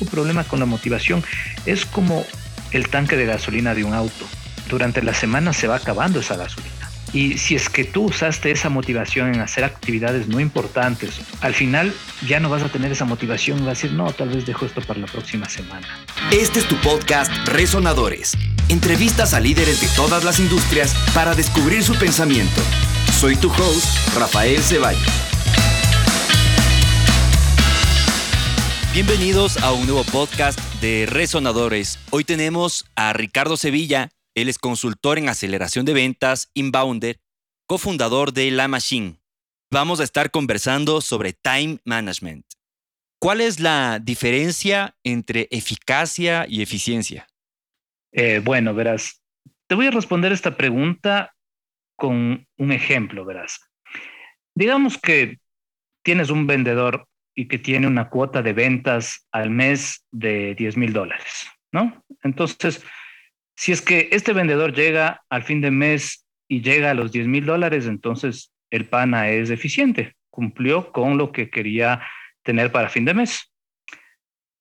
único problema con la motivación es como el tanque de gasolina de un auto. Durante la semana se va acabando esa gasolina. Y si es que tú usaste esa motivación en hacer actividades no importantes, al final ya no vas a tener esa motivación vas a decir, no, tal vez dejo esto para la próxima semana. Este es tu podcast Resonadores. Entrevistas a líderes de todas las industrias para descubrir su pensamiento. Soy tu host, Rafael Ceballos. Bienvenidos a un nuevo podcast de Resonadores. Hoy tenemos a Ricardo Sevilla, él es consultor en aceleración de ventas, inbounder, cofundador de La Machine. Vamos a estar conversando sobre time management. ¿Cuál es la diferencia entre eficacia y eficiencia? Eh, bueno, verás, te voy a responder esta pregunta con un ejemplo, verás. Digamos que tienes un vendedor y que tiene una cuota de ventas al mes de 10 mil dólares, ¿no? Entonces, si es que este vendedor llega al fin de mes y llega a los 10 mil dólares, entonces el PANA es eficiente, cumplió con lo que quería tener para fin de mes.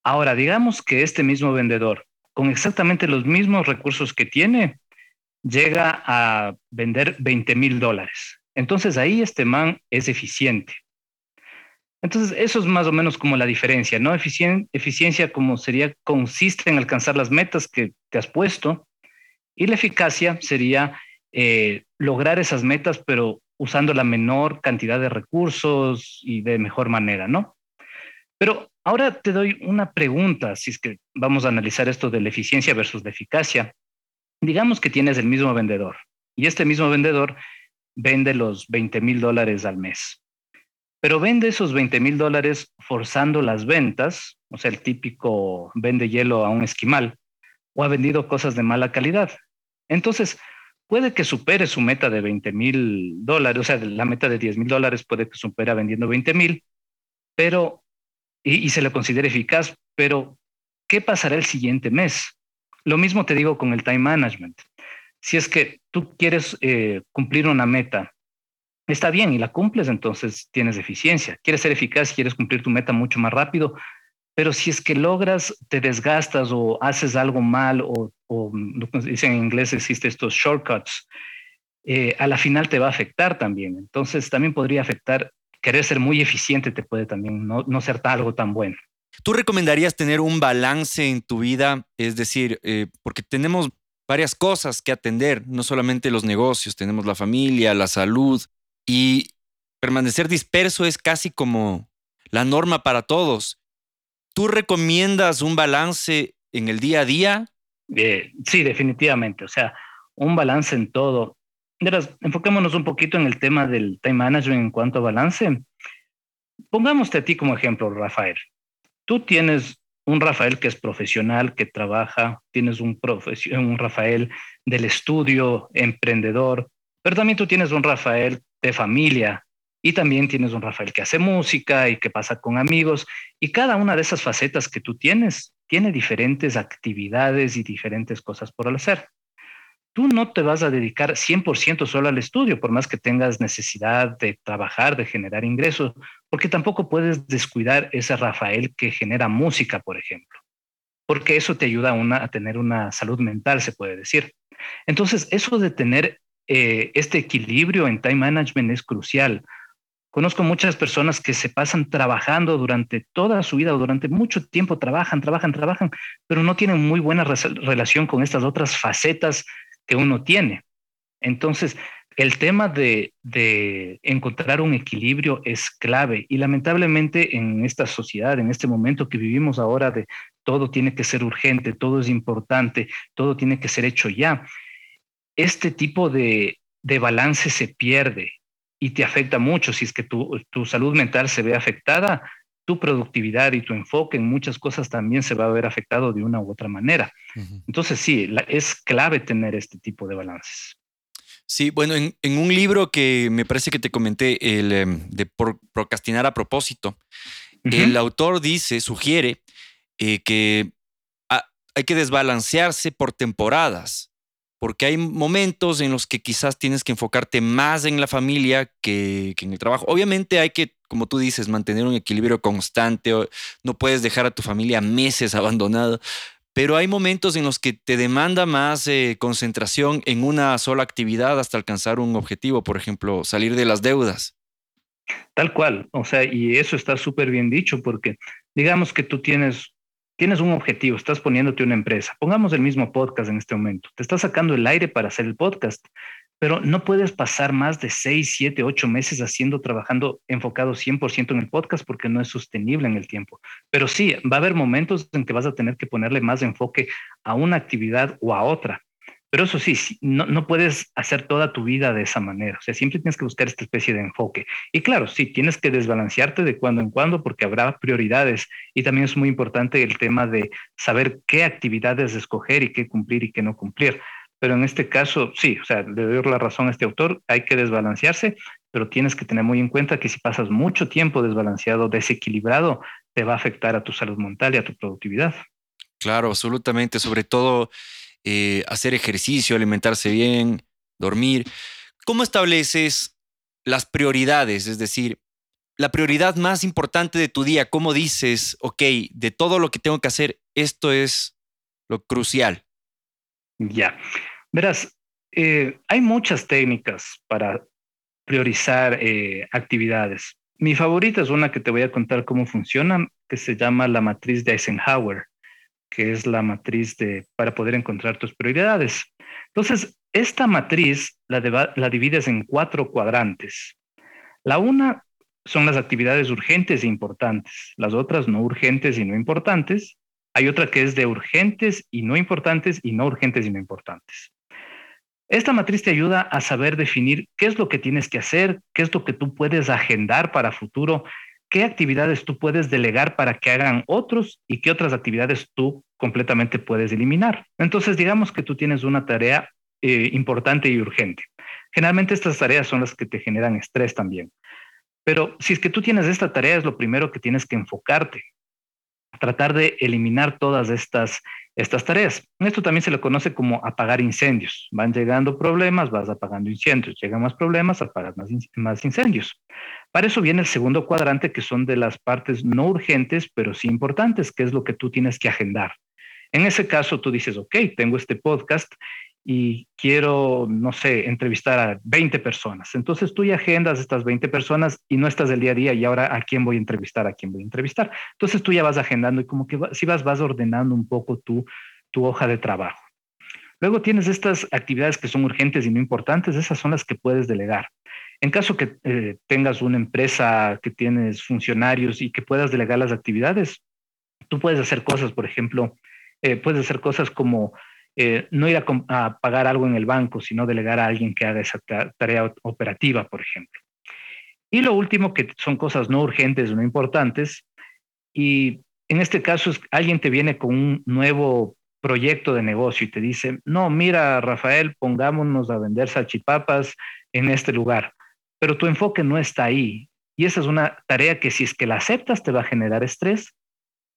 Ahora, digamos que este mismo vendedor, con exactamente los mismos recursos que tiene, llega a vender 20 mil dólares. Entonces ahí este man es eficiente. Entonces, eso es más o menos como la diferencia, ¿no? eficiencia como sería, consiste en alcanzar las metas que te has puesto y la eficacia sería eh, lograr esas metas, pero usando la menor cantidad de recursos y de mejor manera, ¿no? Pero ahora te doy una pregunta, si es que vamos a analizar esto de la eficiencia versus la eficacia. Digamos que tienes el mismo vendedor y este mismo vendedor vende los 20 mil dólares al mes, pero vende esos 20 mil dólares forzando las ventas, o sea, el típico vende hielo a un esquimal, o ha vendido cosas de mala calidad. Entonces, puede que supere su meta de 20 mil dólares, o sea, la meta de 10 mil dólares puede que supera vendiendo 20 mil, pero, y, se le considere eficaz, pero ¿qué pasará el siguiente mes? Lo mismo te digo con el time management. Si es que tú quieres eh, cumplir una meta, está bien y la cumples, entonces tienes eficiencia. Quieres ser eficaz, quieres cumplir tu meta mucho más rápido, pero si es que logras, te desgastas o haces algo mal o, o dicen en inglés existe estos shortcuts, eh, a la final te va a afectar también. Entonces también podría afectar, querer ser muy eficiente te puede también no, no ser algo tan bueno. ¿Tú recomendarías tener un balance en tu vida? Es decir, eh, porque tenemos varias cosas que atender, no solamente los negocios, tenemos la familia, la salud y permanecer disperso es casi como la norma para todos. ¿Tú recomiendas un balance en el día a día? Eh, sí, definitivamente. O sea, un balance en todo. Verás, enfoquémonos un poquito en el tema del time management en cuanto a balance. Pongámoste a ti como ejemplo, Rafael. Tú tienes un Rafael que es profesional, que trabaja, tienes un, un Rafael del estudio, emprendedor, pero también tú tienes un Rafael de familia, y también tienes un Rafael que hace música y que pasa con amigos. Y cada una de esas facetas que tú tienes tiene diferentes actividades y diferentes cosas por hacer. Tú no te vas a dedicar 100% solo al estudio, por más que tengas necesidad de trabajar, de generar ingresos, porque tampoco puedes descuidar ese Rafael que genera música, por ejemplo, porque eso te ayuda a, a tener una salud mental, se puede decir. Entonces, eso de tener eh, este equilibrio en time management es crucial, Conozco muchas personas que se pasan trabajando durante toda su vida o durante mucho tiempo, trabajan, trabajan, trabajan, pero no tienen muy buena relación con estas otras facetas que uno tiene. Entonces, el tema de, de, encontrar un equilibrio es clave y lamentablemente en esta sociedad, en este momento que vivimos ahora de todo tiene que ser urgente, todo es importante, todo tiene que ser hecho ya, este tipo de, de balance se pierde y te afecta mucho. Si es que tu, tu, salud mental se ve afectada, tu productividad y tu enfoque en muchas cosas también se va a ver afectado de una u otra manera. Entonces, sí, es clave tener este tipo de balances. Sí, bueno, en, en, un libro que me parece que te comenté, el em, de procrastinar a propósito, el autor dice, sugiere eh, que hay que desbalancearse por temporadas. Porque hay momentos en los que quizás tienes que enfocarte más en la familia que, en el trabajo. Obviamente hay que, como tú dices, mantener un equilibrio constante, no puedes dejar a tu familia meses abandonado, pero hay momentos en los que te demanda más eh, concentración en una sola actividad hasta alcanzar un objetivo, por ejemplo, salir de las deudas. Tal cual, o sea, y eso está súper bien dicho porque digamos que tú tienes tienes un objetivo, estás poniéndote una empresa. Pongamos el mismo podcast en este momento. Te estás sacando el aire para hacer el podcast, pero no puedes pasar más de seis, siete, ocho meses haciendo, trabajando enfocado 100% en el podcast porque no es sostenible en el tiempo. Pero sí, va a haber momentos en que vas a tener que ponerle más enfoque a una actividad o a otra. Pero eso sí, no, no, puedes hacer toda tu vida de esa manera. O sea, siempre tienes que buscar esta especie de enfoque. Y claro, sí, tienes que desbalancearte de cuando en cuando porque habrá prioridades. Y también es muy importante el tema de saber qué actividades escoger y qué cumplir y qué no cumplir. Pero en este caso, sí, o sea, le doy la razón a este autor, hay que desbalancearse, pero tienes que tener muy en cuenta que si pasas mucho tiempo desbalanceado, desequilibrado, te va a afectar a tu salud mental y a tu productividad. Claro, absolutamente. Sobre todo eh, hacer ejercicio, alimentarse bien, dormir. ¿Cómo estableces las prioridades? Es decir, la prioridad más importante de tu día, ¿cómo dices, ok, de todo lo que tengo que hacer, esto es lo crucial? Ya, verás, eh, hay muchas técnicas para priorizar eh, actividades. Mi favorita es una que te voy a contar cómo funciona, que se llama la matriz de Eisenhower que es la matriz de, para poder encontrar tus prioridades. Entonces, esta matriz la, la divides en cuatro cuadrantes. La una son las actividades urgentes e importantes, las otras no urgentes y no importantes. Hay otra que es de urgentes y no importantes y no urgentes y no importantes. Esta matriz te ayuda a saber definir qué es lo que tienes que hacer, qué es lo que tú puedes agendar para futuro qué actividades tú puedes delegar para que hagan otros y qué otras actividades tú completamente puedes eliminar. Entonces, digamos que tú tienes una tarea eh, importante y urgente. Generalmente estas tareas son las que te generan estrés también. Pero si es que tú tienes esta tarea, es lo primero que tienes que enfocarte. Tratar de eliminar todas estas estas tareas. Esto también se le conoce como apagar incendios. Van llegando problemas, vas apagando incendios. Llegan más problemas, apagas más, más incendios. Para eso viene el segundo cuadrante, que son de las partes no urgentes, pero sí importantes, que es lo que tú tienes que agendar. En ese caso, tú dices, ok, tengo este podcast y quiero, no sé, entrevistar a 20 personas. Entonces tú ya agendas estas 20 personas y no estás del día a día y ahora a quién voy a entrevistar, a quién voy a entrevistar. Entonces tú ya vas agendando y como que si vas, vas ordenando un poco tu, tu hoja de trabajo. Luego tienes estas actividades que son urgentes y no importantes, esas son las que puedes delegar. En caso que eh, tengas una empresa que tienes funcionarios y que puedas delegar las actividades, tú puedes hacer cosas, por ejemplo, eh, puedes hacer cosas como eh, no ir a, pagar algo en el banco, sino delegar a alguien que haga esa tarea operativa, por ejemplo. Y lo último, que son cosas no urgentes, no importantes, y en este caso alguien te viene con un nuevo proyecto de negocio y te dice, no, mira, Rafael, pongámonos a vender salchipapas en este lugar, pero tu enfoque no está ahí. Y esa es una tarea que si es que la aceptas te va a generar estrés,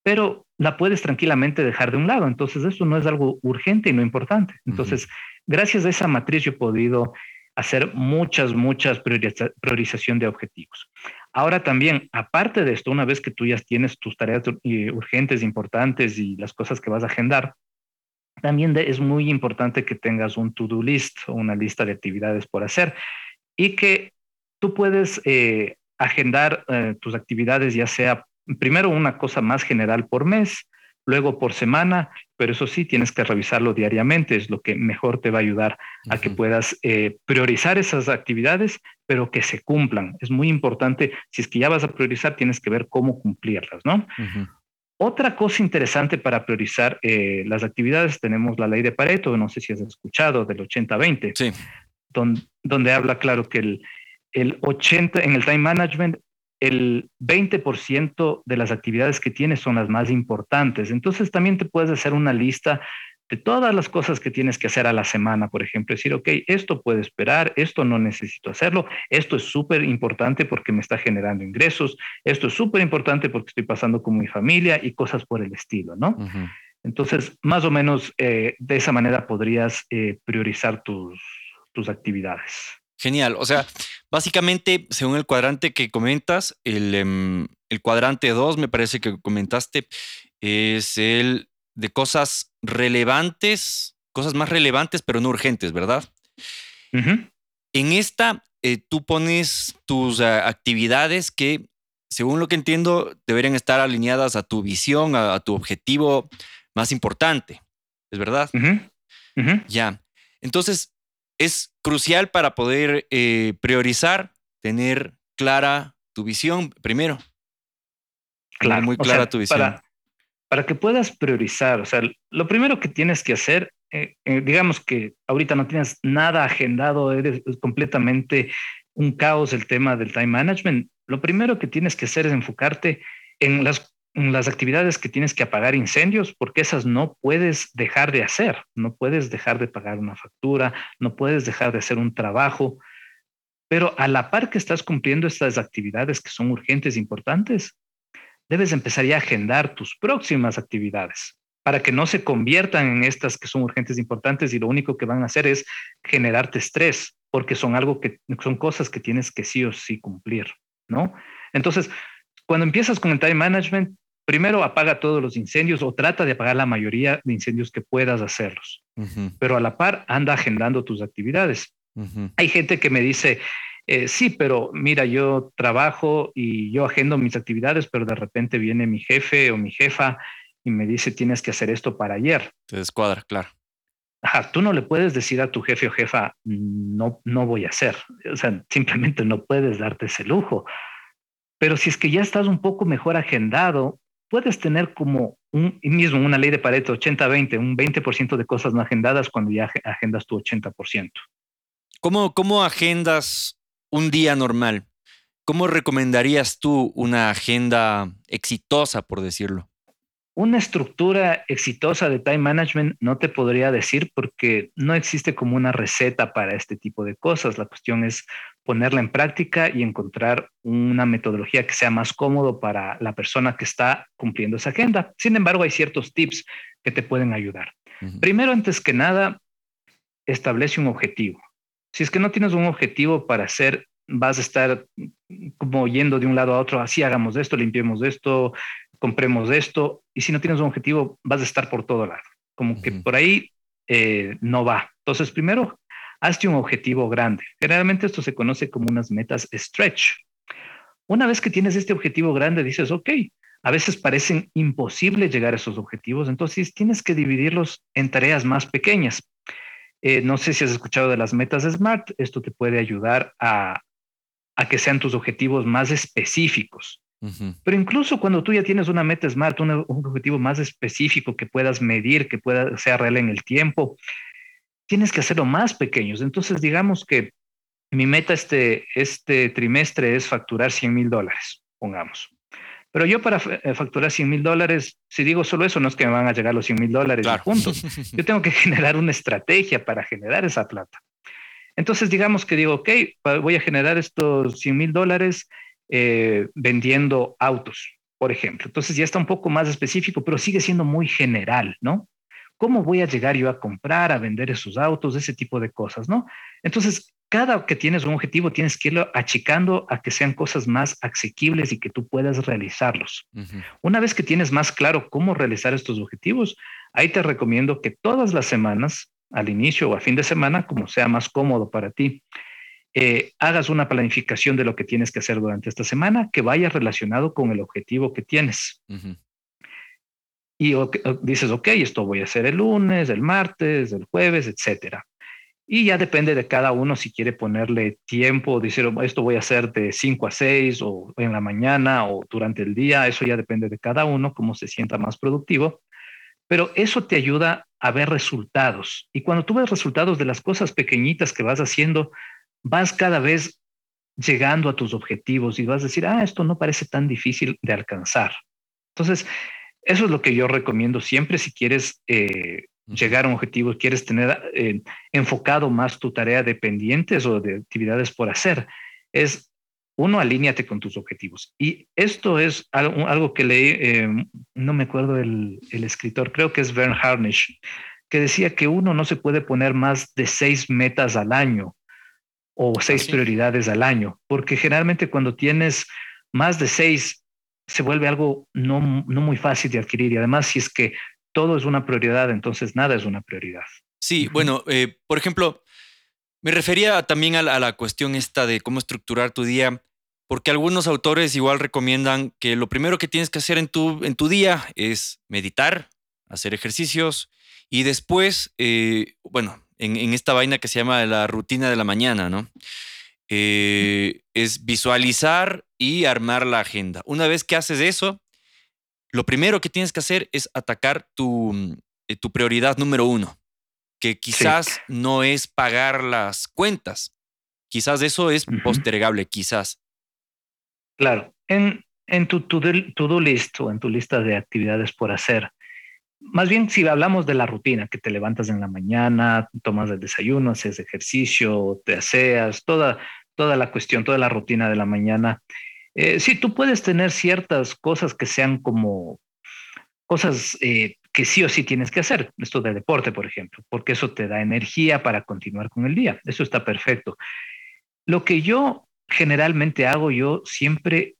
pero la puedes tranquilamente dejar de un lado. Entonces, eso no es algo urgente y no importante. Entonces, gracias a esa matriz yo he podido hacer muchas, muchas priorización de objetivos. Ahora también, aparte de esto, una vez que tú ya tienes tus tareas eh, urgentes, importantes y las cosas que vas a agendar, también es muy importante que tengas un to-do list o una lista de actividades por hacer y que tú puedes eh, agendar eh, tus actividades ya sea primero una cosa más general por mes, luego por semana, pero eso sí, tienes que revisarlo diariamente, es lo que mejor te va a ayudar a que puedas eh, priorizar esas actividades, pero que se cumplan. Es muy importante, si es que ya vas a priorizar, tienes que ver cómo cumplirlas, ¿no? Otra cosa interesante para priorizar eh, las actividades, tenemos la ley de Pareto, no sé si has escuchado, del 80-20, sí. donde, donde habla claro que el, el 80, en el time management, el 20% de las actividades que tienes son las más importantes. Entonces también te puedes hacer una lista de todas las cosas que tienes que hacer a la semana, por ejemplo, decir, ok, esto puede esperar, esto no necesito hacerlo, esto es súper importante porque me está generando ingresos, esto es súper importante porque estoy pasando con mi familia y cosas por el estilo, ¿no? Entonces, más o menos de esa manera podrías priorizar tus, tus actividades. Genial. O sea, básicamente, según el cuadrante que comentas, el, em, el cuadrante 2, me parece que comentaste, es el de cosas relevantes, cosas más relevantes, pero no urgentes, ¿verdad? En esta, eh, tú pones tus ah, actividades que, según lo que entiendo, deberían estar alineadas a tu visión, a, tu objetivo más importante. ¿Es verdad? Ya. Entonces, es crucial para poder eh, priorizar, tener clara tu visión primero. Claro, muy clara tu visión. Para, que puedas priorizar, o sea, lo primero que tienes que hacer, eh, eh, digamos que ahorita no tienes nada agendado, eres completamente un caos el tema del time management, lo primero que tienes que hacer es enfocarte en las, las actividades que tienes que apagar incendios, porque esas no puedes dejar de hacer, no puedes dejar de pagar una factura, no puedes dejar de hacer un trabajo, pero a la par que estás cumpliendo estas actividades que son urgentes e importantes, debes empezar ya a agendar tus próximas actividades para que no se conviertan en estas que son urgentes e importantes y lo único que van a hacer es generarte estrés, porque son algo que son cosas que tienes que sí o sí cumplir, ¿no? Entonces, cuando empiezas con el time management, primero apaga todos los incendios o trata de apagar la mayoría de incendios que puedas hacerlos, pero a la par anda agendando tus actividades. Hay gente que me dice, eh, sí, pero mira, yo trabajo y yo agendo mis actividades, pero de repente viene mi jefe o mi jefa y me dice, tienes que hacer esto para ayer. Te descuadra, claro. Ajá, tú no le puedes decir a tu jefe o jefa, no, no voy a hacer. O sea, simplemente no puedes darte ese lujo. Pero si es que ya estás un poco mejor agendado, puedes tener como un mismo una ley de Pareto 80-20, un 20% de cosas no agendadas cuando ya agendas tu 80%. ¿Cómo, ¿Cómo agendas un día normal, ¿cómo recomendarías tú una agenda exitosa, por decirlo? Una estructura exitosa de time management no te podría decir porque no existe como una receta para este tipo de cosas. La cuestión es ponerla en práctica y encontrar una metodología que sea más cómodo para la persona que está cumpliendo esa agenda. Sin embargo, hay ciertos tips que te pueden ayudar. Primero, antes que nada, establece un objetivo. Si es que no tienes un objetivo para hacer, vas a estar como yendo de un lado a otro, así hagamos esto, limpiemos esto, compremos esto, y si no tienes un objetivo, vas a estar por todo lado. Como que por ahí eh, no va. Entonces, primero, hazte un objetivo grande. Generalmente esto se conoce como unas metas stretch. Una vez que tienes este objetivo grande, dices, ok, a veces parecen imposible llegar a esos objetivos, entonces tienes que dividirlos en tareas más pequeñas. Eh, no sé si has escuchado de las metas SMART, esto te puede ayudar a, que sean tus objetivos más específicos. Pero incluso cuando tú ya tienes una meta SMART, un, objetivo más específico que puedas medir, que pueda ser real en el tiempo, tienes que hacerlo más pequeños. Entonces, digamos que mi meta este, este trimestre es facturar 100 mil dólares, pongamos. Pero yo para eh, facturar 100 mil dólares, si digo solo eso, no es que me van a llegar los 100 mil dólares juntos. Yo tengo que generar una estrategia para generar esa plata. Entonces, digamos que digo, ok, voy a generar estos 100 mil dólares eh, vendiendo autos, por ejemplo. Entonces ya está un poco más específico, pero sigue siendo muy general, ¿no? ¿Cómo voy a llegar yo a comprar, a vender esos autos, ese tipo de cosas, ¿no? Entonces, cada que tienes un objetivo tienes que irlo achicando a que sean cosas más asequibles y que tú puedas realizarlos. Una vez que tienes más claro cómo realizar estos objetivos, ahí te recomiendo que todas las semanas, al inicio o a fin de semana, como sea más cómodo para ti, eh, hagas una planificación de lo que tienes que hacer durante esta semana que vaya relacionado con el objetivo que tienes. Y dices, ok, esto voy a hacer el lunes, el martes, el jueves, etcétera. Y ya depende de cada uno si quiere ponerle tiempo, decir, oh, esto voy a hacer de 5 a 6 o en la mañana o durante el día, eso ya depende de cada uno, cómo se sienta más productivo. Pero eso te ayuda a ver resultados. Y cuando tú ves resultados de las cosas pequeñitas que vas haciendo, vas cada vez llegando a tus objetivos y vas a decir, ah, esto no parece tan difícil de alcanzar. Entonces, eso es lo que yo recomiendo siempre si quieres eh, llegar a un objetivo, quieres tener eh, enfocado más tu tarea de pendientes o de actividades por hacer, es uno, alíñate con tus objetivos. Y esto es algo, que leí, eh, no me acuerdo el, el, escritor, creo que es Vern Harnish, que decía que uno no se puede poner más de seis metas al año o seis prioridades al año, porque generalmente cuando tienes más de seis se vuelve algo no, no muy fácil de adquirir y además si es que todo es una prioridad, entonces nada es una prioridad. Sí, bueno, eh, por ejemplo, me refería también a la, cuestión esta de cómo estructurar tu día, porque algunos autores igual recomiendan que lo primero que tienes que hacer en tu, en tu día es meditar, hacer ejercicios y después, eh, bueno, en, esta vaina que se llama la rutina de la mañana, ¿no? Eh, es visualizar y armar la agenda. Una vez que haces eso, lo primero que tienes que hacer es atacar tu, eh, tu prioridad número uno, que quizás no es pagar las cuentas. Quizás eso es postergable, quizás. Claro. En, en tu to-do list o en tu lista de actividades por hacer, más bien si hablamos de la rutina, que te levantas en la mañana, tomas el desayuno, haces ejercicio, te aseas, toda, toda la cuestión, toda la rutina de la mañana. Eh, sí, tú puedes tener ciertas cosas que sean como cosas eh, que sí o sí tienes que hacer, esto de deporte, por ejemplo, porque eso te da energía para continuar con el día. Eso está perfecto. Lo que yo generalmente hago, yo siempre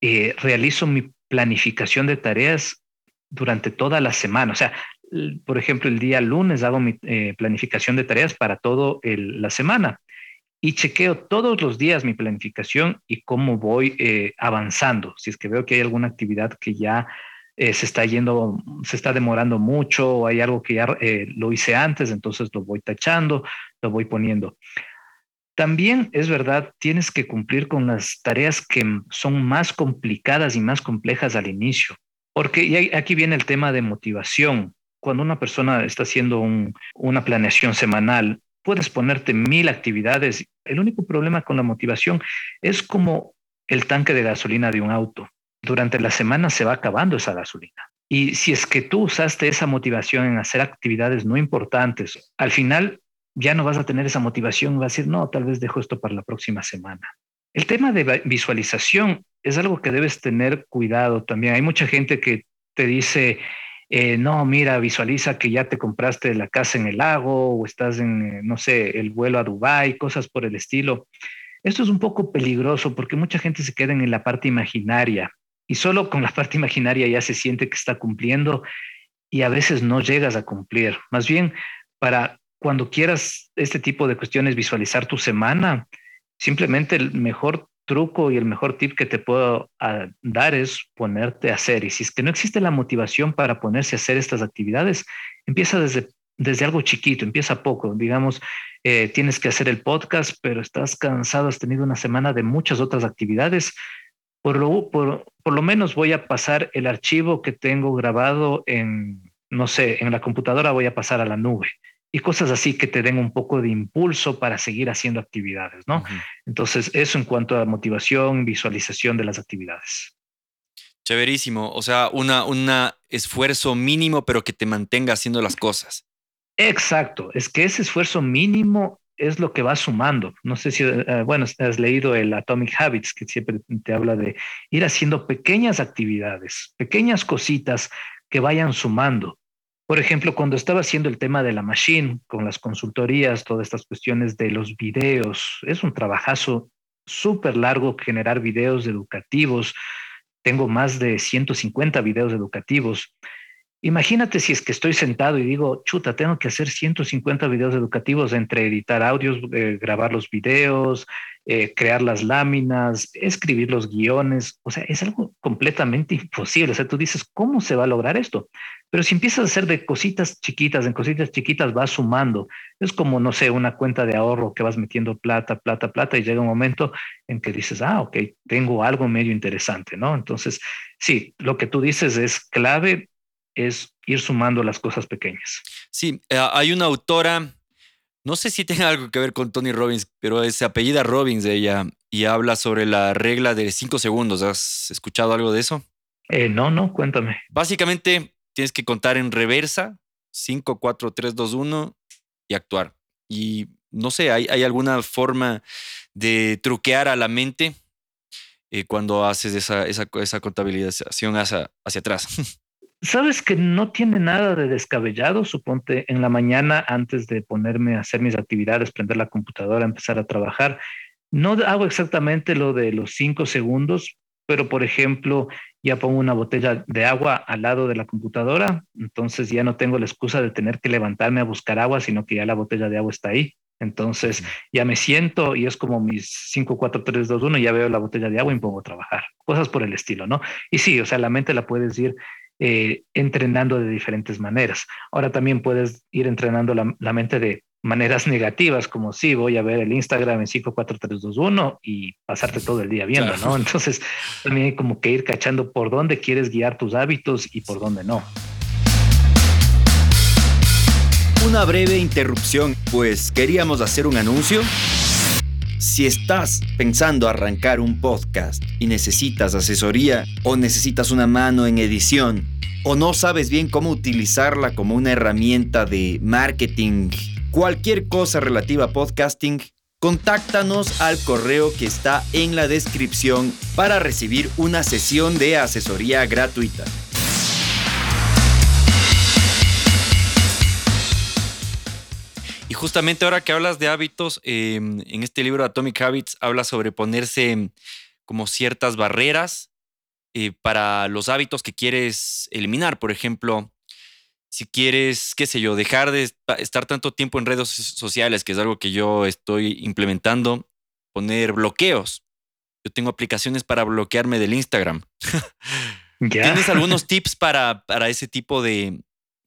eh, realizo mi planificación de tareas durante toda la semana. O sea, por ejemplo, el día lunes hago mi eh, planificación de tareas para toda la semana y chequeo todos los días mi planificación y cómo voy eh, avanzando. Si es que veo que hay alguna actividad que ya eh, se está yendo, se está demorando mucho o hay algo que ya lo hice antes, entonces lo voy tachando, lo voy poniendo. También es verdad, tienes que cumplir con las tareas que son más complicadas y más complejas al inicio. Porque aquí viene el tema de motivación. Cuando una persona está haciendo una planeación semanal, puedes ponerte mil actividades. El único problema con la motivación es como el tanque de gasolina de un auto. Durante la semana se va acabando esa gasolina. Y si es que tú usaste esa motivación en hacer actividades no importantes, al final ya no vas a tener esa motivación, vas a decir, no, tal vez dejo esto para la próxima semana. El tema de visualización es algo que debes tener cuidado también. Hay mucha gente que te dice, eh, no, mira, visualiza que ya te compraste la casa en el lago o estás en, eh, no sé, el vuelo a Dubái, cosas por el estilo. Esto es un poco peligroso porque mucha gente se queda en la parte imaginaria y solo con la parte imaginaria ya se siente que está cumpliendo y a veces no llegas a cumplir. Más bien, para cuando quieras este tipo de cuestiones, visualizar tu semana, Simplemente el mejor truco y el mejor tip que te puedo ah, dar es ponerte a hacer. Y si es que no existe la motivación para ponerse a hacer estas actividades, empieza desde, desde algo chiquito, empieza poco. Digamos, eh, tienes que hacer el podcast, pero estás cansado, has tenido una semana de muchas otras actividades. Por lo, por, por lo menos voy a pasar el archivo que tengo grabado en, no sé, en la computadora voy a pasar a la nube y cosas así que te den un poco de impulso para seguir haciendo actividades, ¿no? Entonces, eso en cuanto a motivación, visualización de las actividades. Chéverísimo, o sea, un una esfuerzo mínimo, pero que te mantenga haciendo las cosas. Exacto, es que ese esfuerzo mínimo es lo que va sumando. No sé si, eh, bueno, has leído el Atomic Habits, que siempre te habla de ir haciendo pequeñas actividades, pequeñas cositas que vayan sumando. Por ejemplo, cuando estaba haciendo el tema de la machine, con las consultorías, todas estas cuestiones de los videos, es un trabajazo súper largo generar videos educativos. Tengo más de 150 videos educativos. Imagínate si es que estoy sentado y digo, chuta, tengo que hacer 150 videos educativos entre editar audios, eh, grabar los videos, eh, crear las láminas, escribir los guiones. O sea, es algo completamente imposible. O sea, tú dices, ¿cómo se va a lograr esto? Pero si empiezas a hacer de cositas chiquitas, en cositas chiquitas vas sumando. Es como, no sé, una cuenta de ahorro que vas metiendo plata, plata, plata y llega un momento en que dices, ah, ok, tengo algo medio interesante, ¿no? Entonces, sí, lo que tú dices es clave es ir sumando las cosas pequeñas. Sí, eh, hay una autora, no sé si tiene algo que ver con Tony Robbins, pero es apellida Robbins de ella y habla sobre la regla de cinco segundos. ¿Has escuchado algo de eso? Eh, no, no, cuéntame. Básicamente tienes que contar en reversa, 5, 4, 3, 2, 1 y actuar. Y no sé, ¿hay, ¿hay alguna forma de truquear a la mente eh, cuando haces esa, esa, esa contabilización hacia, hacia atrás. Sabes que no tiene nada de descabellado, suponte en la mañana antes de ponerme a hacer mis actividades, prender la computadora, empezar a trabajar. No hago exactamente lo de los cinco segundos, pero por ejemplo, ya pongo una botella de agua al lado de la computadora, entonces ya no tengo la excusa de tener que levantarme a buscar agua, sino que ya la botella de agua está ahí. Entonces ya me siento y es como mis 5, 4, 3, 2, 1, ya veo la botella de agua y me pongo a trabajar. Cosas por el estilo, ¿no? Y sí, o sea, la mente la puedes ir eh, entrenando de diferentes maneras. Ahora también puedes ir entrenando la, mente de maneras negativas, como si voy a ver el Instagram en 5, 4, 3, 2, 1 y pasarte todo el día viendo, ¿no? Entonces, también hay como que ir cachando por dónde quieres guiar tus hábitos y por dónde no. Una breve interrupción, pues queríamos hacer un anuncio. Si estás pensando arrancar un podcast y necesitas asesoría o necesitas una mano en edición o no sabes bien cómo utilizarla como una herramienta de marketing, cualquier cosa relativa a podcasting, contáctanos al correo que está en la descripción para recibir una sesión de asesoría gratuita. Justamente ahora que hablas de hábitos, em, en este libro Atomic Habits habla sobre ponerse como ciertas barreras eh, para los hábitos que quieres eliminar. Por ejemplo, si quieres, qué sé yo, dejar de estar tanto tiempo en redes sociales, que es algo que yo estoy implementando, poner bloqueos. Yo tengo aplicaciones para bloquearme del Instagram. ¿Tienes algunos tips para, para ese tipo de,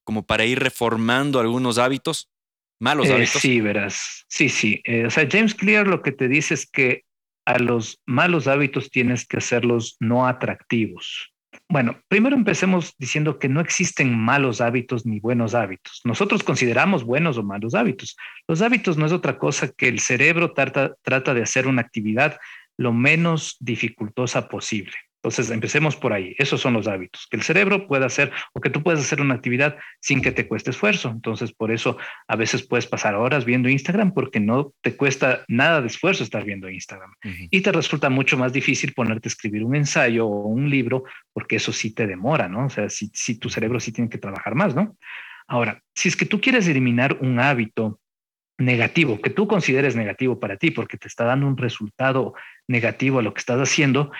como para ir reformando algunos hábitos? Malos eh, hábitos. sí, verás. Sí, sí. Eh, o sea, James Clear lo que te dice es que a los malos hábitos tienes que hacerlos no atractivos. Bueno, primero empecemos diciendo que no existen malos hábitos ni buenos hábitos. Nosotros consideramos buenos o malos hábitos. Los hábitos no es otra cosa que el cerebro trata, trata de hacer una actividad lo menos dificultosa posible. Entonces, empecemos por ahí. Esos son los hábitos, que el cerebro pueda hacer o que tú puedas hacer una actividad sin que te cueste esfuerzo. Entonces, por eso a veces puedes pasar horas viendo Instagram porque no te cuesta nada de esfuerzo estar viendo Instagram. Y te resulta mucho más difícil ponerte a escribir un ensayo o un libro porque eso sí te demora, ¿no? O sea, si, si tu cerebro sí tiene que trabajar más, ¿no? Ahora, si es que tú quieres eliminar un hábito negativo, que tú consideres negativo para ti porque te está dando un resultado negativo a lo que estás haciendo,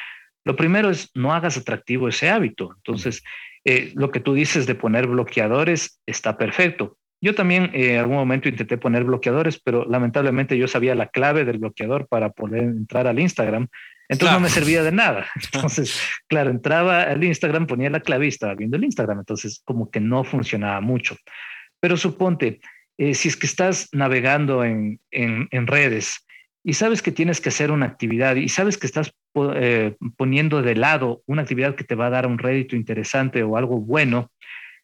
lo primero es no hagas atractivo ese hábito. Entonces, eh, lo que tú dices de poner bloqueadores está perfecto. Yo también eh, en algún momento intenté poner bloqueadores, pero lamentablemente yo sabía la clave del bloqueador para poder entrar al Instagram. Entonces no me servía de nada. Entonces, claro, entraba al Instagram, ponía la clave y estaba viendo el Instagram. Entonces, como que no funcionaba mucho. Pero suponte, eh, si es que estás navegando en, en redes y sabes que tienes que hacer una actividad y sabes que estás eh, poniendo de lado una actividad que te va a dar un rédito interesante o algo bueno,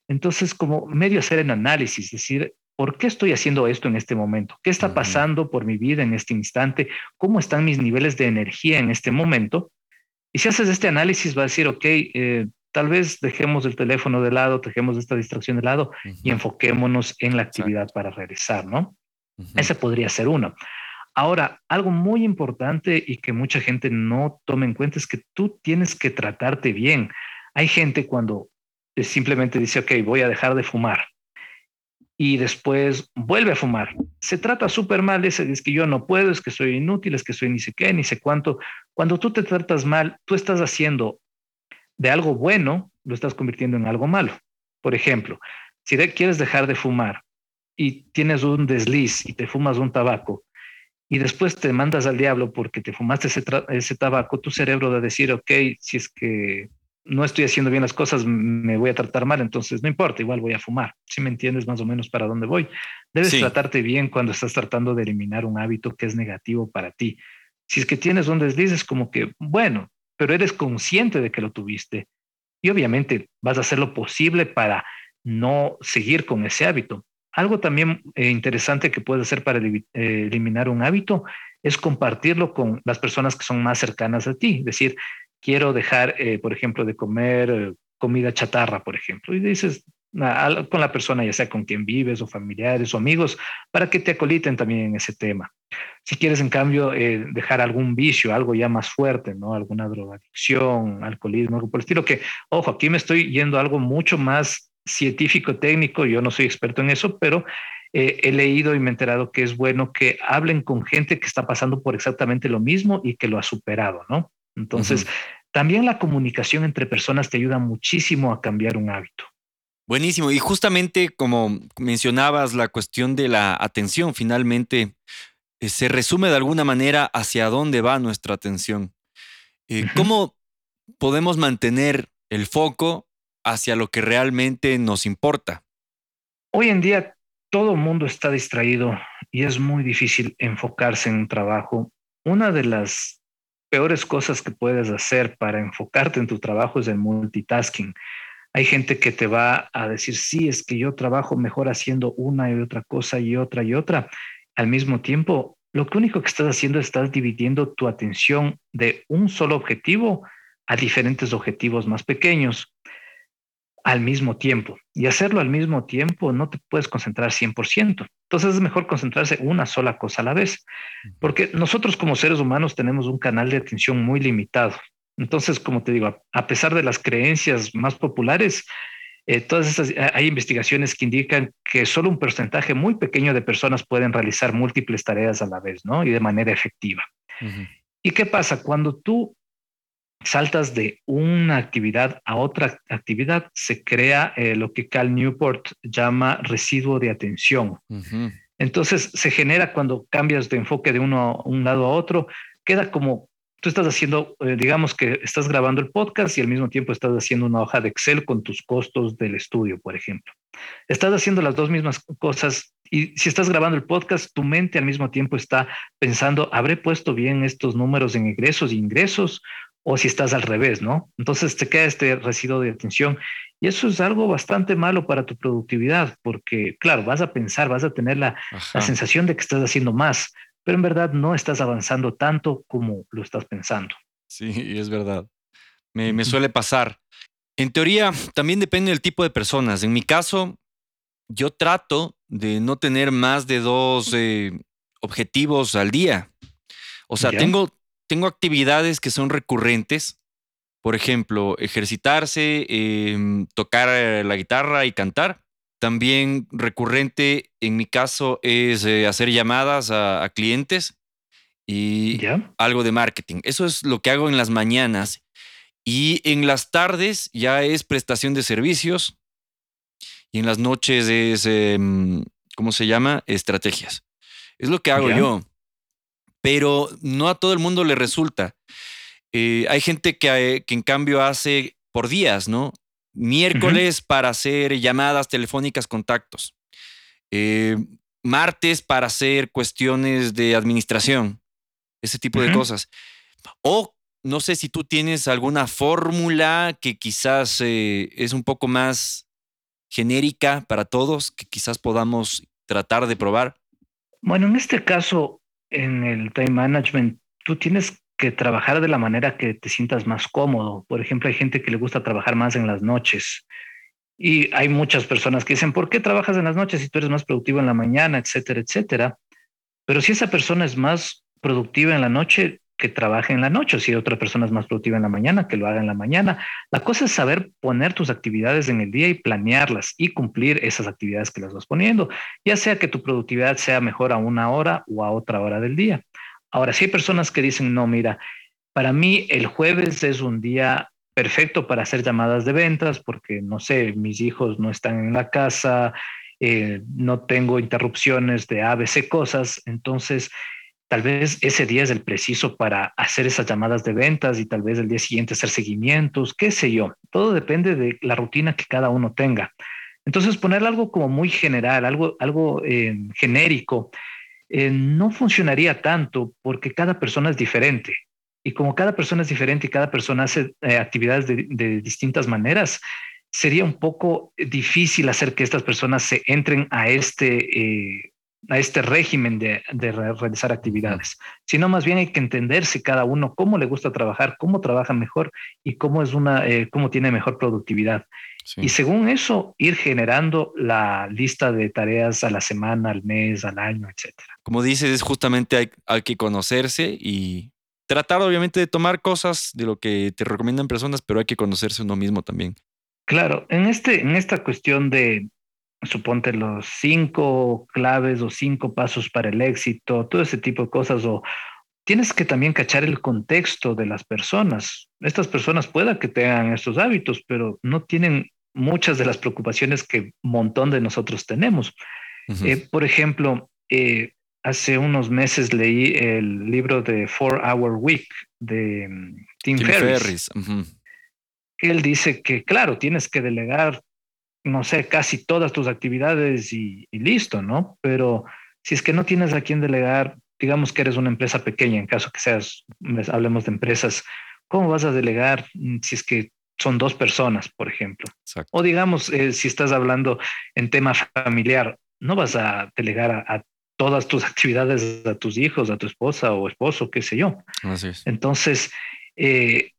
entonces como medio hacer el análisis, decir, ¿por qué estoy haciendo esto en este momento? ¿Qué está pasando por mi vida en este instante? ¿Cómo están mis niveles de energía en este momento? Y si haces este análisis, va a decir, ok, eh, tal vez dejemos el teléfono de lado, dejemos esta distracción de lado y enfoquémonos en la actividad para regresar, ¿no? Ese podría ser uno. Ahora, algo muy importante y que mucha gente no toma en cuenta es que tú tienes que tratarte bien. Hay gente cuando simplemente dice, ok, voy a dejar de fumar y después vuelve a fumar. Se trata súper mal, ese es que yo no puedo, es que soy inútil, es que soy ni sé qué, ni sé cuánto. Cuando tú te tratas mal, tú estás haciendo de algo bueno, lo estás convirtiendo en algo malo. Por ejemplo, si quieres dejar de fumar y tienes un desliz y te fumas un tabaco, y después te mandas al diablo porque te fumaste ese, tabaco, tu cerebro va a decir, ok, si es que no estoy haciendo bien las cosas, me voy a tratar mal, entonces no importa, igual voy a fumar. Si me entiendes más o menos para dónde voy. Debes tratarte bien cuando estás tratando de eliminar un hábito que es negativo para ti. Si es que tienes un desliz, como que, bueno, pero eres consciente de que lo tuviste y obviamente vas a hacer lo posible para no seguir con ese hábito. Algo también eh, interesante que puedes hacer para eh, eliminar un hábito es compartirlo con las personas que son más cercanas a ti. Decir, quiero dejar, eh, por ejemplo, de comer comida chatarra, por ejemplo. Y dices, con la persona, ya sea con quien vives o familiares o amigos, para que te acoliten también en ese tema. Si quieres, en cambio, dejar algún vicio, algo ya más fuerte, ¿no? Alguna drogadicción, alcoholismo, algo por el estilo, que, ojo, aquí me estoy yendo a algo mucho más científico, técnico, yo no soy experto en eso, pero eh, he leído y me he enterado que es bueno que hablen con gente que está pasando por exactamente lo mismo y que lo ha superado, ¿no? Entonces, también la comunicación entre personas te ayuda muchísimo a cambiar un hábito. Buenísimo. Y justamente como mencionabas, la cuestión de la atención finalmente eh, se resume de alguna manera hacia dónde va nuestra atención. Eh, ¿Cómo podemos mantener el foco hacia lo que realmente nos importa? Hoy en día todo el mundo está distraído y es muy difícil enfocarse en un trabajo. Una de las peores cosas que puedes hacer para enfocarte en tu trabajo es el multitasking. Hay gente que te va a decir, sí, es que yo trabajo mejor haciendo una y otra cosa y otra y otra. Al mismo tiempo, lo único que estás haciendo es estás dividiendo tu atención de un solo objetivo a diferentes objetivos más pequeños al mismo tiempo. Y hacerlo al mismo tiempo no te puedes concentrar 100%. Entonces es mejor concentrarse una sola cosa a la vez, porque nosotros como seres humanos tenemos un canal de atención muy limitado. Entonces, como te digo, a pesar de las creencias más populares, eh, todas estas, eh, hay investigaciones que indican que solo un porcentaje muy pequeño de personas pueden realizar múltiples tareas a la vez, ¿no? Y de manera efectiva. ¿Y qué pasa? Cuando tú saltas de una actividad a otra actividad, se crea eh, lo que Cal Newport llama residuo de atención. Entonces, se genera cuando cambias de enfoque de uno a un lado a otro, queda como tú estás haciendo, eh, digamos que estás grabando el podcast y al mismo tiempo estás haciendo una hoja de Excel con tus costos del estudio, por ejemplo. Estás haciendo las dos mismas cosas y si estás grabando el podcast, tu mente al mismo tiempo está pensando, ¿habré puesto bien estos números en egresos e ingresos? O si estás al revés, ¿no? Entonces te queda este residuo de atención y eso es algo bastante malo para tu productividad, porque claro, vas a pensar, vas a tener la, la sensación de que estás haciendo más, pero en verdad no estás avanzando tanto como lo estás pensando. Sí, es verdad. Me, suele pasar. En teoría, también depende del tipo de personas. En mi caso, yo trato de no tener más de dos eh, objetivos al día. O sea, tengo, tengo actividades que son recurrentes. Por ejemplo, ejercitarse, em, tocar la guitarra y cantar. También recurrente en mi caso es eh, hacer llamadas a, clientes y algo de marketing. Eso es lo que hago en las mañanas. Y en las tardes ya es prestación de servicios. Y en las noches es, em, ¿cómo se llama? Estrategias. Es lo que hago yo. Pero no a todo el mundo le resulta. Eh, hay gente que, que en cambio hace por días, ¿no? Miércoles para hacer llamadas telefónicas contactos. Eh, martes para hacer cuestiones de administración. Ese tipo de cosas. O no sé si tú tienes alguna fórmula que quizás eh, es un poco más genérica para todos, que quizás podamos tratar de probar. Bueno, en este caso, en el time management, tú tienes que trabajar de la manera que te sientas más cómodo. Por ejemplo, hay gente que le gusta trabajar más en las noches. Y hay muchas personas que dicen, ¿por qué trabajas en las noches si tú eres más productivo en la mañana, etcétera, etcétera? Pero si esa persona es más productiva en la noche, que trabaje en la noche, si otra persona es más productiva en la mañana, que lo haga en la mañana. La cosa es saber poner tus actividades en el día y planearlas y cumplir esas actividades que las vas poniendo, ya sea que tu productividad sea mejor a una hora o a otra hora del día. Ahora, si hay personas que dicen, no, mira, para mí el jueves es un día perfecto para hacer llamadas de ventas porque, no sé, mis hijos no están en la casa, eh, no tengo interrupciones de ABC cosas, entonces tal vez ese día es el preciso para hacer esas llamadas de ventas y tal vez el día siguiente hacer seguimientos, qué sé yo. Todo depende de la rutina que cada uno tenga. Entonces, poner algo como muy general, algo, algo eh, genérico, eh, no funcionaría tanto porque cada persona es diferente. Y como cada persona es diferente y cada persona hace eh, actividades de, distintas maneras, sería un poco difícil hacer que estas personas se entren a este, a este régimen de, realizar actividades, sino más bien hay que entenderse cada uno cómo le gusta trabajar, cómo trabaja mejor y cómo, es una, eh, cómo tiene mejor productividad. Y según eso, ir generando la lista de tareas a la semana, al mes, al año, etcétera. Como dices, es justamente hay, hay que conocerse y tratar obviamente de tomar cosas de lo que te recomiendan personas, pero hay que conocerse uno mismo también. Claro, en, este, en esta cuestión de, suponte los cinco claves o cinco pasos para el éxito, todo ese tipo de cosas, o tienes que también cachar el contexto de las personas. Estas personas pueda que tengan estos hábitos, pero no tienen muchas de las preocupaciones que un montón de nosotros tenemos. Eh, por ejemplo, eh, hace unos meses leí el libro de Four Hour Week de mm, Tim, Ferriss. Él dice que, claro, tienes que delegar no sé, casi todas tus actividades y, listo, ¿no? Pero si es que no tienes a quién delegar, digamos que eres una empresa pequeña, en caso que seas, hablemos de empresas, ¿cómo vas a delegar si es que son dos personas, por ejemplo? O digamos, eh, si estás hablando en tema familiar, no vas a delegar a, todas tus actividades a tus hijos, a tu esposa o esposo, qué sé yo. Así es. Entonces, eh,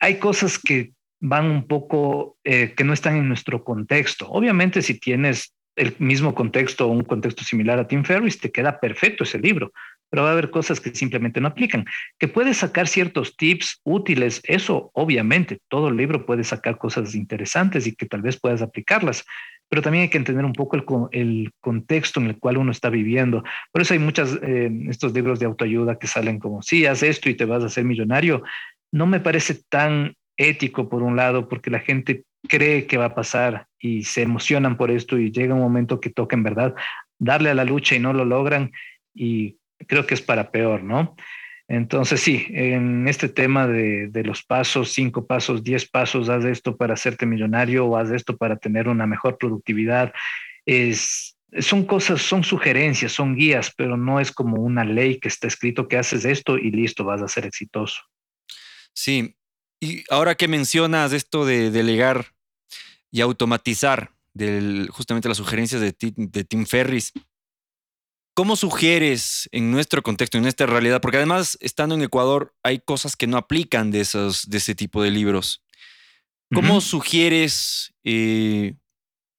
hay cosas que van un poco, eh, que no están en nuestro contexto. Obviamente, si tienes el mismo contexto o un contexto similar a Tim Ferriss, te queda perfecto ese libro, pero va a haber cosas que simplemente no aplican. Que puedes sacar ciertos tips útiles, eso obviamente, todo el libro puede sacar cosas interesantes y que tal vez puedas aplicarlas, pero también hay que entender un poco el, contexto en el cual uno está viviendo. Por eso hay muchos eh, estos libros de autoayuda que salen como, sí, haz esto y te vas a hacer millonario. No me parece tan ético por un lado, porque la gente cree que va a pasar y se emocionan por esto y llega un momento que toca en verdad darle a la lucha y no lo logran y creo que es para peor, ¿no? Entonces sí, en este tema de, los pasos, cinco pasos, diez pasos, haz esto para hacerte millonario o haz esto para tener una mejor productividad, es, son cosas, son sugerencias, son guías, pero no es como una ley que está escrito que haces esto y listo, vas a ser exitoso. Sí, y ahora que mencionas esto de delegar y automatizar, del, justamente las sugerencias de, de Tim Ferris, ¿cómo sugieres en nuestro contexto, en nuestra realidad? Porque además, estando en Ecuador, hay cosas que no aplican de, esos, de ese tipo de libros. ¿Cómo sugieres eh,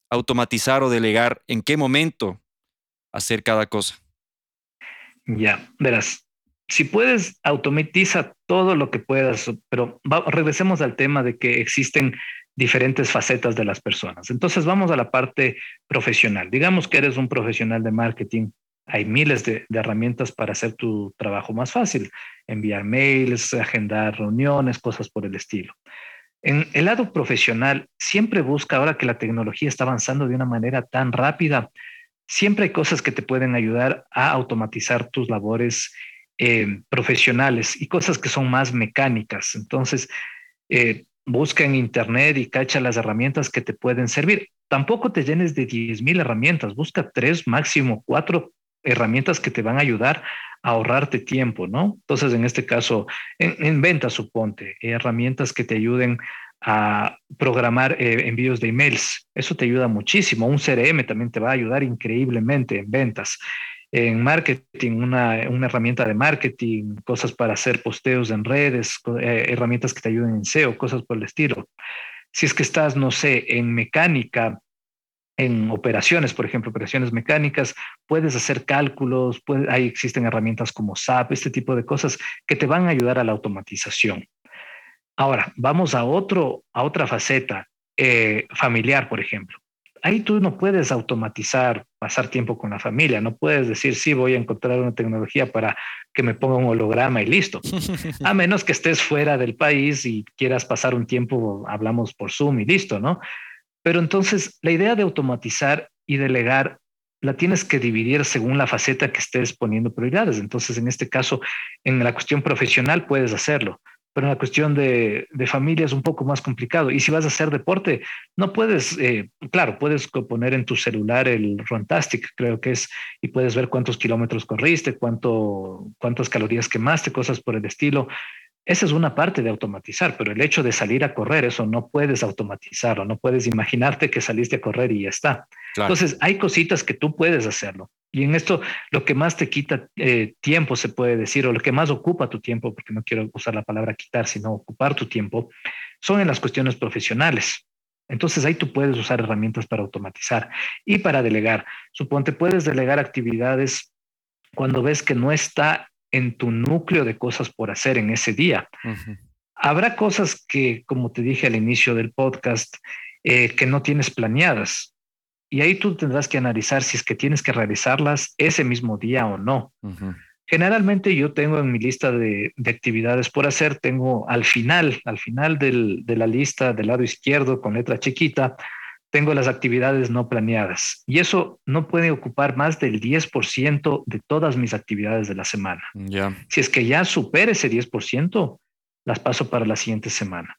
automatizar o delegar? ¿En qué momento hacer cada cosa? Ya, verás, si puedes, automatiza todo lo que puedas, pero regresemos al tema de que existen diferentes facetas de las personas. Entonces vamos a la parte profesional. Digamos que eres un profesional de marketing. Hay miles de, herramientas para hacer tu trabajo más fácil. Enviar mails, agendar reuniones, cosas por el estilo. En el lado profesional, siempre busca, ahora que la tecnología está avanzando de una manera tan rápida, siempre hay cosas que te pueden ayudar a automatizar tus labores eh, profesionales y cosas que son más mecánicas. Entonces, eh, busca en Internet y cacha las herramientas que te pueden servir. Tampoco te llenes de 10.000 herramientas, busca tres, máximo cuatro herramientas que te van a ayudar a ahorrarte tiempo, ¿no? Entonces, en este caso, en, en ventas, suponte, herramientas que te ayuden a programar eh, envíos de emails. Eso te ayuda muchísimo. Un CRM también te va a ayudar increíblemente en ventas en marketing, una, herramienta de marketing, cosas para hacer posteos en redes, eh, herramientas que te ayuden en SEO, cosas por el estilo. Si es que estás, no sé, en mecánica, en operaciones, por ejemplo, operaciones mecánicas, puedes hacer cálculos, ahí existen herramientas como SAP, este tipo de cosas que te van a ayudar a la automatización. Ahora, vamos a, otro, a otra faceta eh, familiar, por ejemplo ahí tú no puedes automatizar, pasar tiempo con la familia, no puedes decir, sí, voy a encontrar una tecnología para que me ponga un holograma y listo. A menos que estés fuera del país y quieras pasar un tiempo, hablamos por Zoom y listo, ¿no? Pero entonces la idea de automatizar y delegar la tienes que dividir según la faceta que estés poniendo prioridades. Entonces, en este caso, en la cuestión profesional puedes hacerlo pero en la cuestión de, familia es un poco más complicado. Y si vas a hacer deporte, no puedes, eh, claro, puedes poner en tu celular el Runtastic, creo que es, y puedes ver cuántos kilómetros corriste, cuánto, cuántas calorías quemaste, cosas por el estilo. Esa es una parte de automatizar, pero el hecho de salir a correr, eso no puedes automatizarlo, no puedes imaginarte que saliste a correr y ya está. Entonces, hay cositas que tú puedes hacerlo. Y en esto, lo que más te quita eh, tiempo, se puede decir, o lo que más ocupa tu tiempo, porque no quiero usar la palabra quitar, sino ocupar tu tiempo, son en las cuestiones profesionales. Entonces ahí tú puedes usar herramientas para automatizar y para delegar. Suponte, puedes delegar actividades cuando ves que no está en tu núcleo de cosas por hacer en ese día. Habrá cosas que, como te dije al inicio del podcast, eh, que no tienes planeadas. Y ahí tú tendrás que analizar si es que tienes que realizarlas ese mismo día o no. Generalmente yo tengo en mi lista de, actividades por hacer, tengo al final, al final de la lista del lado izquierdo con letra chiquita, tengo las actividades no planeadas y eso no puede ocupar más del 10% de todas mis actividades de la semana. Si es que ya supere ese 10%, las paso para la siguiente semana.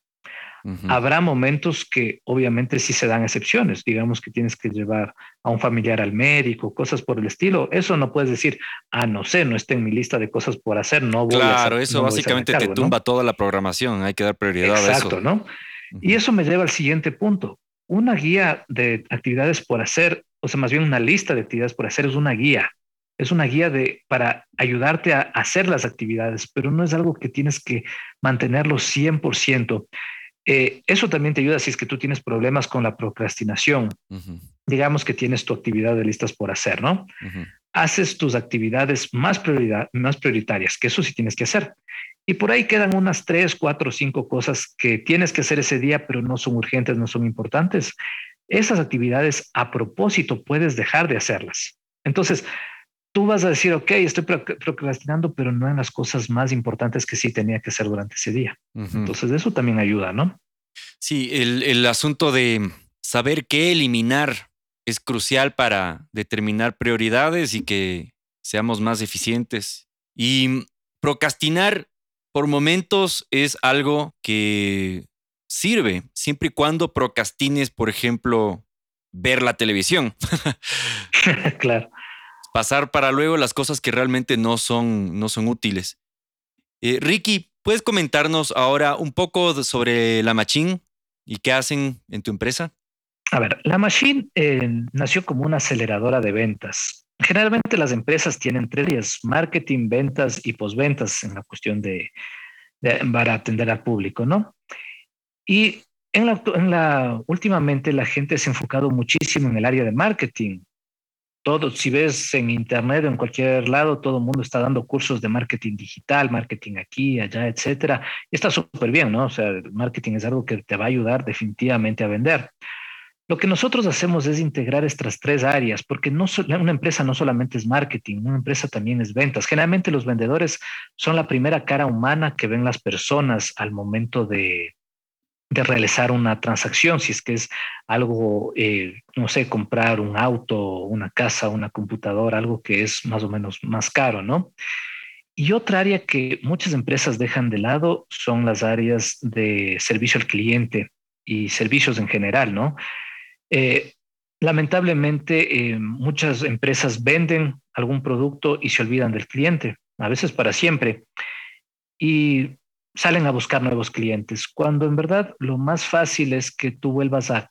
Habrá momentos que obviamente sí se dan excepciones, digamos que tienes que llevar a un familiar al médico, cosas por el estilo. Eso no puedes decir, ah, no sé, no está en mi lista de cosas por hacer, no voy claro, a Claro, eso básicamente te tumba toda la programación, hay que dar prioridad a eso. Exacto, ¿no? Y eso me lleva al siguiente punto. Una guía de actividades por hacer, o sea, más bien una lista de actividades por hacer es una guía. Es una guía de, para ayudarte a hacer las actividades, pero no es algo que tienes que mantenerlo 100%. Eh, eso también te ayuda si es que tú tienes problemas con la procrastinación. Digamos que tienes tu actividad de listas por hacer, ¿no? Haces tus actividades más, prioridad, más prioritarias, que eso sí tienes que hacer. Y por ahí quedan unas tres, cuatro, cinco cosas que tienes que hacer ese día, pero no son urgentes, no son importantes. Esas actividades a propósito puedes dejar de hacerlas. Entonces, tú vas a decir, ok, estoy procrastinando, pero no en las cosas más importantes que sí tenía que hacer durante ese día. Entonces, eso también ayuda, ¿no? Sí, el, el asunto de saber qué eliminar es crucial para determinar prioridades y que seamos más eficientes. Y procrastinar por momentos es algo que sirve, siempre y cuando procrastines, por ejemplo, ver la televisión. claro pasar para luego las cosas que realmente no son, no son útiles. Eh, Ricky, ¿puedes comentarnos ahora un poco sobre la Machine y qué hacen en tu empresa? A ver, la Machine eh, nació como una aceleradora de ventas. Generalmente las empresas tienen tres áreas, marketing, ventas y posventas en la cuestión de, para atender al público, ¿no? Y en la, en la, últimamente la gente se ha enfocado muchísimo en el área de marketing todo, si ves en internet o en cualquier lado, todo el mundo está dando cursos de marketing digital, marketing aquí, allá, etcétera. Está súper bien, ¿no? O sea, el marketing es algo que te va a ayudar definitivamente a vender. Lo que nosotros hacemos es integrar estas tres áreas, porque una empresa no solamente es marketing, una empresa también es ventas. Generalmente los vendedores son la primera cara humana que ven las personas al momento de, de realizar una transacción, si es que es algo, eh, no sé, comprar un auto, una casa, una computadora, algo que es más o menos más caro, ¿no? Y otra área que muchas empresas dejan de lado son las áreas de servicio al cliente y servicios en general, ¿no? Eh, lamentablemente, eh, muchas empresas venden algún producto y se olvidan del cliente, a veces para siempre. Y salen a buscar nuevos clientes, cuando en verdad lo más fácil es que tú vuelvas a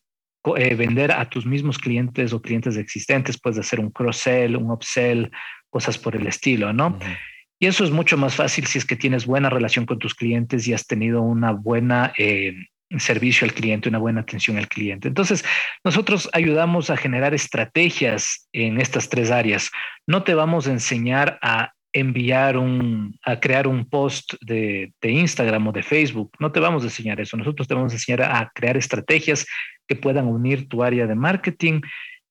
eh, vender a tus mismos clientes o clientes existentes, puedes hacer un cross-sell, un upsell, cosas por el estilo, ¿no? Y eso es mucho más fácil si es que tienes buena relación con tus clientes y has tenido una buena eh, servicio al cliente, una buena atención al cliente. Entonces, nosotros ayudamos a generar estrategias en estas tres áreas. No te vamos a enseñar a enviar un, a crear un post de, Instagram o de Facebook. No te vamos a enseñar eso. Nosotros te vamos a enseñar a crear estrategias que puedan unir tu área de marketing,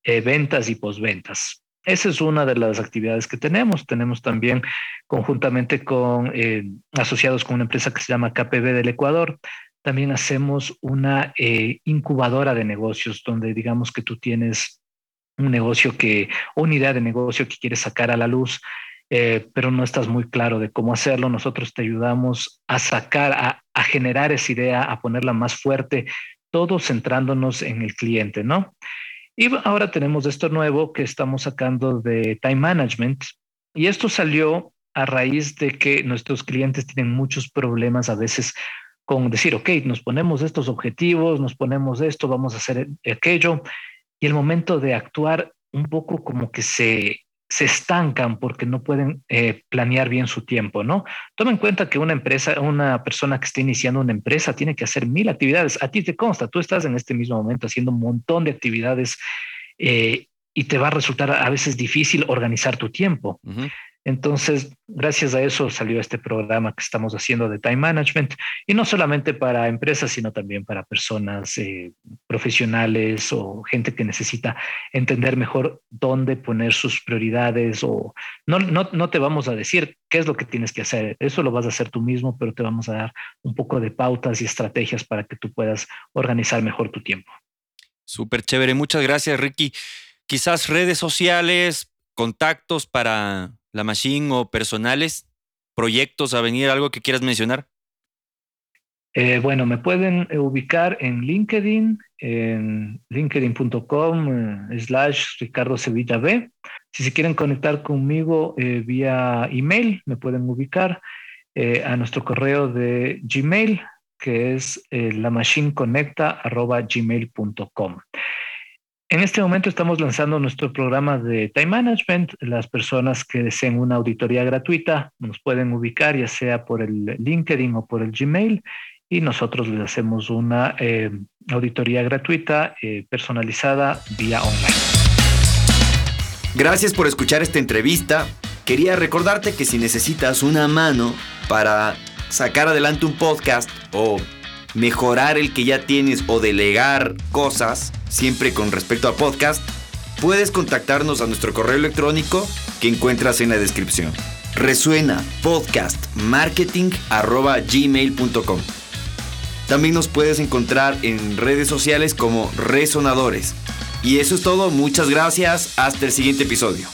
eh, ventas y postventas. Esa es una de las actividades que tenemos. Tenemos también conjuntamente con eh, asociados con una empresa que se llama KPB del Ecuador. También hacemos una eh, incubadora de negocios donde digamos que tú tienes un negocio que, una idea de negocio que quieres sacar a la luz eh, pero no estás muy claro de cómo hacerlo. Nosotros te ayudamos a sacar, a, a, generar esa idea, a ponerla más fuerte, todo centrándonos en el cliente, ¿no? Y ahora tenemos esto nuevo que estamos sacando de Time Management y esto salió a raíz de que nuestros clientes tienen muchos problemas a veces con decir, ok, nos ponemos estos objetivos, nos ponemos esto, vamos a hacer aquello, y el momento de actuar un poco como que se, se estancan porque no pueden eh, planear bien su tiempo, ¿no? Toma en cuenta que una empresa, una persona que está iniciando una empresa tiene que hacer mil actividades. A ti te consta, tú estás en este mismo momento haciendo un montón de actividades eh, y te va a resultar a veces difícil organizar tu tiempo. Entonces, gracias a eso salió este programa que estamos haciendo de time management y no solamente para empresas, sino también para personas eh, profesionales o gente que necesita entender mejor dónde poner sus prioridades o no, no, no te vamos a decir qué es lo que tienes que hacer. Eso lo vas a hacer tú mismo, pero te vamos a dar un poco de pautas y estrategias para que tú puedas organizar mejor tu tiempo. Súper chévere. Muchas gracias, Ricky. Quizás redes sociales, contactos para la Machine o personales, proyectos a venir, algo que quieras mencionar. Eh, bueno, me pueden eh, ubicar en LinkedIn, en linkedin.com eh, slash Ricardo Sevilla B. Si se quieren conectar conmigo vía email, me pueden ubicar a nuestro correo de Gmail, que es lamachineconecta.gmail.com. En este momento estamos lanzando nuestro programa de Time Management. Las personas que deseen una auditoría gratuita nos pueden ubicar ya sea por el LinkedIn o por el Gmail y nosotros les hacemos una eh, auditoría gratuita eh, personalizada vía online. Gracias por escuchar esta entrevista. Quería recordarte que si necesitas una mano para sacar adelante un podcast o mejorar el que ya tienes o delegar cosas, siempre con respecto a podcast, puedes contactarnos a nuestro correo electrónico que encuentras en la descripción. Resuena podcast marketing gmail.com. También nos puedes encontrar en redes sociales como Resonadores. Y eso es todo, muchas gracias, hasta el siguiente episodio.